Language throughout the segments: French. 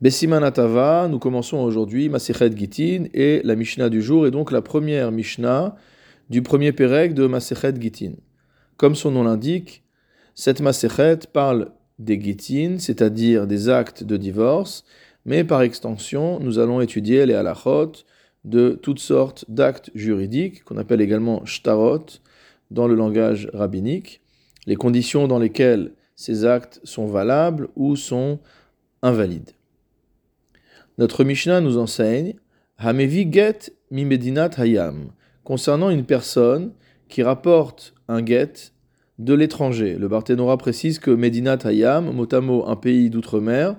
Bessimanatava, nous commençons aujourd'hui Masechet Gitin et la Mishnah du jour est donc la première Mishnah du premier Pérec de Masechet Gitin. Comme son nom l'indique, cette Masechet parle des Gitin, c'est-à-dire des actes de divorce, mais par extension, nous allons étudier les halachot de toutes sortes d'actes juridiques, qu'on appelle également shtarot dans le langage rabbinique, les conditions dans lesquelles ces actes sont valables ou sont invalides. Notre Mishnah nous enseigne Hamevi get mi medinat hayam concernant une personne qui rapporte un get de l'étranger. Le Barthénora précise que Medinat Hayam, mot à mot un pays d'outre-mer,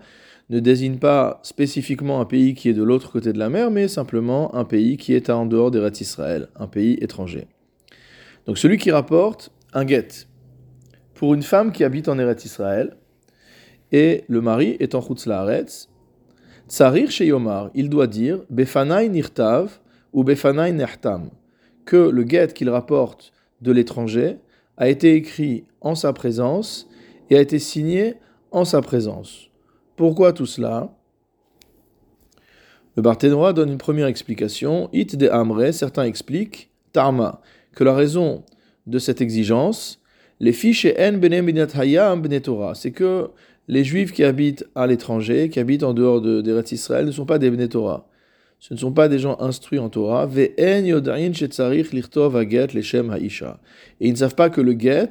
ne désigne pas spécifiquement un pays qui est de l'autre côté de la mer, mais simplement un pays qui est en dehors des rêtes Israël, un pays étranger. Donc celui qui rapporte un get pour une femme qui habite en Eretz Israël, et le mari est en Chutz Laaretz, Tsarir Sheyomar, il doit dire Befanai Nirtav ou Befanai Nertam, que le guet qu'il rapporte de l'étranger a été écrit en sa présence et a été signé en sa présence. Pourquoi tout cela? Le Barthénois donne une première explication. It de Amre, certains expliquent, Tarma, que la raison de cette exigence, les fiches en bene hayam Torah, c'est que les juifs qui habitent à l'étranger, qui habitent en dehors de, d'Eretz Israël, ne sont pas des Bnei Torah. Ce ne sont pas des gens instruits en Torah. Et ils ne savent pas que le get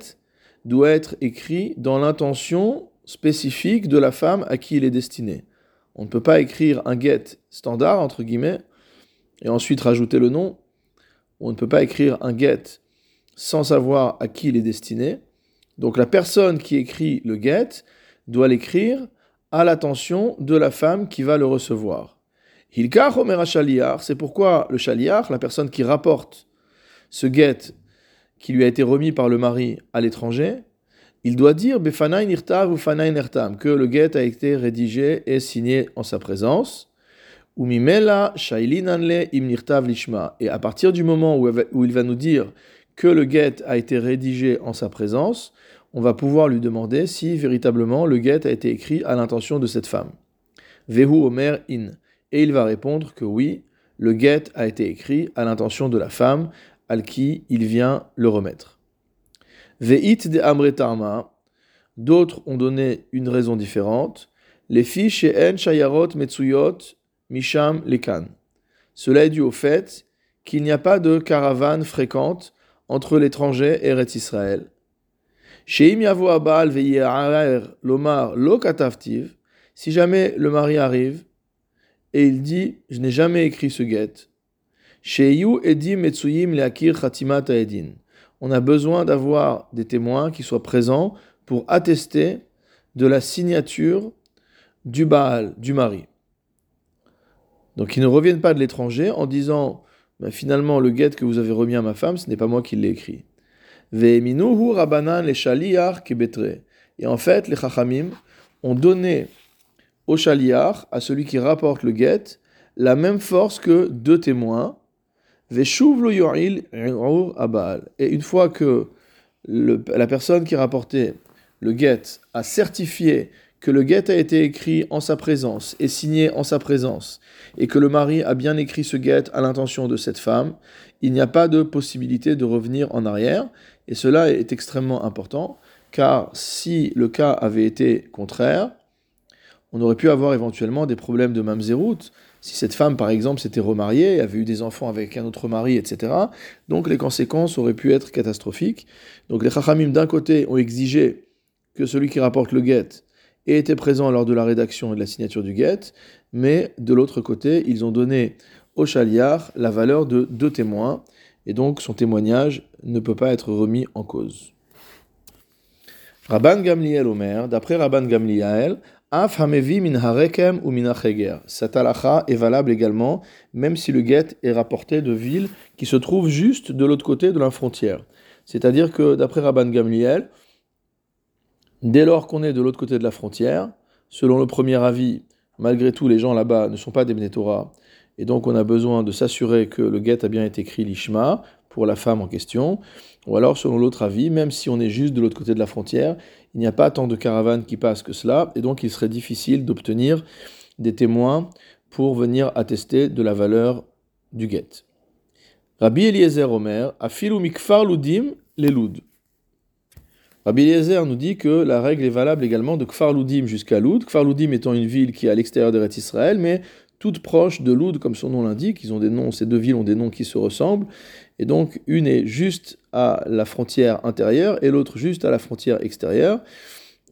doit être écrit dans l'intention spécifique de la femme à qui il est destiné. On ne peut pas écrire un get standard, entre guillemets, et ensuite rajouter le nom. On ne peut pas écrire un get sans savoir à qui il est destiné. Donc la personne qui écrit le get doit l'écrire à l'attention de la femme qui va le recevoir. Hilkar c'est pourquoi le shaliach, la personne qui rapporte ce guet qui lui a été remis par le mari à l'étranger, il doit dire que le guet a été rédigé et signé en sa présence. Et à partir du moment où il va nous dire que le guet a été rédigé en sa présence, on va pouvoir lui demander si véritablement le guet a été écrit à l'intention de cette femme. Vehu Omer in. Et il va répondre que oui, le guet a été écrit à l'intention de la femme à qui il vient le remettre. Veit de Amretarma. D'autres ont donné une raison différente. Les fiches en shayarot metsuyot misham lekan. Cela est dû au fait qu'il n'y a pas de caravane fréquente entre l'étranger et Eretz Israël si jamais le mari arrive et il dit Je n'ai jamais écrit ce get. On a besoin d'avoir des témoins qui soient présents pour attester de la signature du Baal, du mari. Donc ils ne reviennent pas de l'étranger en disant ben, finalement le get que vous avez remis à ma femme, ce n'est pas moi qui l'ai écrit. Et en fait, les chachamim ont donné au shaliach, à celui qui rapporte le get, la même force que deux témoins. Et une fois que la personne qui rapportait le get a certifié que le guet a été écrit en sa présence et signé en sa présence, et que le mari a bien écrit ce guet à l'intention de cette femme, il n'y a pas de possibilité de revenir en arrière, et cela est extrêmement important, car si le cas avait été contraire, on aurait pu avoir éventuellement des problèmes de mamzerout, si cette femme, par exemple, s'était remariée, avait eu des enfants avec un autre mari, etc. Donc les conséquences auraient pu être catastrophiques. Donc les chachamim, d'un côté, ont exigé que celui qui rapporte le guet et était présent lors de la rédaction et de la signature du guet, mais de l'autre côté, ils ont donné au chaliar la valeur de deux témoins, et donc son témoignage ne peut pas être remis en cause. Rabban Gamliel Omer, d'après Rabban Gamliel, Af hamevi min harekem ou min Cette halakha est valable également, même si le guet est rapporté de villes qui se trouvent juste de l'autre côté de la frontière. C'est-à-dire que, d'après Rabban Gamliel, Dès lors qu'on est de l'autre côté de la frontière, selon le premier avis, malgré tout, les gens là-bas ne sont pas des Bnetorah, et donc on a besoin de s'assurer que le guet a bien été écrit l'ishma pour la femme en question, ou alors selon l'autre avis, même si on est juste de l'autre côté de la frontière, il n'y a pas tant de caravanes qui passent que cela, et donc il serait difficile d'obtenir des témoins pour venir attester de la valeur du guet. Rabbi Eliezer Omer, afilu mikfar ludim leloud. Rabbi Eliezer nous dit que la règle est valable également de Kfar Ludim jusqu'à Loud. Kfar Ludim étant une ville qui est à l'extérieur d'Eretz Israël, mais toute proche de Loud, comme son nom l'indique. Ils ont des noms, ces deux villes ont des noms qui se ressemblent. Et donc, une est juste à la frontière intérieure et l'autre juste à la frontière extérieure.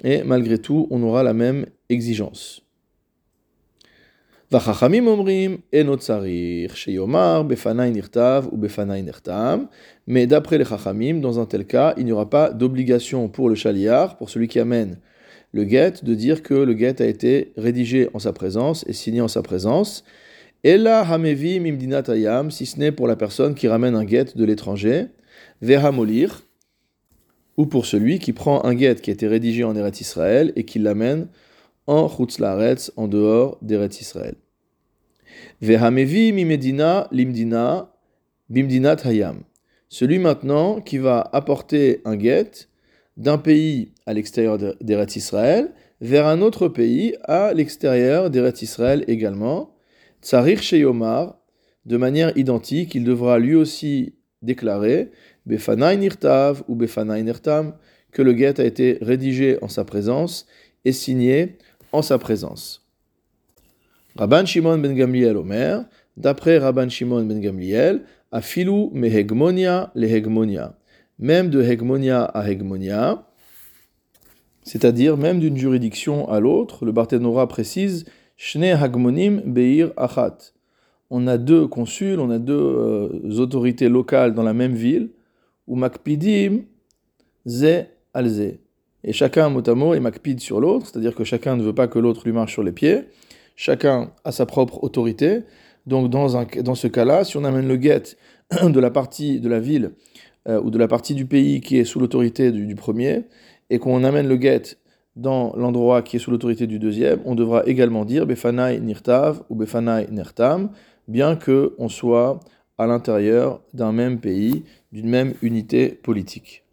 Et malgré tout, on aura la même exigence. והחכמים אומרים, אינו צריך שיאמר בפניי נכתב ובפניי נחתם, mais d'après les chachamim, dans un tel cas, il n'y aura pas d'obligation pour le chaliar, pour celui qui amène le guet, de dire que le guet a été rédigé en sa présence et signé en sa présence. Et là, hamevi mimdinat ayam, si ce n'est pour la personne qui ramène un guet de l'étranger, vehamolir, ou pour celui qui prend un guet qui a été rédigé en Eretz Israël et qui l'amène en Chutz en dehors d'Eretz Israël. Vehamevi mimedina limdina bimdinat hayam. Celui maintenant qui va apporter un guet d'un pays à l'extérieur d'Eretz Israël vers un autre pays à l'extérieur d'Eretz Israël également. Tsarir Sheyomar, de manière identique, il devra lui aussi déclarer Befanai Nirtav ou Befanai Nirtam que le guet a été rédigé en sa présence et signé en sa présence. Rabban Shimon ben Gamliel Omer, d'après Rabban Shimon ben Gamliel, afilu mehegmonia lehegmonia, même de hegmonia à hegmonia, c'est-à-dire même d'une juridiction à l'autre, le Barthénora précise Shne hagmonim beir achat. On a deux consuls, on a deux euh, autorités locales dans la même ville, ou makpidim ze alze. Et chacun, mot à mot, est makpid sur l'autre, c'est-à-dire que chacun ne veut pas que l'autre lui marche sur les pieds. Chacun a sa propre autorité. Donc, dans, dans ce cas-là, si on amène le guet de la partie de la ville euh, ou de la partie du pays qui est sous l'autorité du, premier, et qu'on amène le guet dans l'endroit qui est sous l'autorité du deuxième, on devra également dire Befanai Nirtav ou Befanai Nertam, bien que on soit à l'intérieur d'un même pays, d'une même unité politique.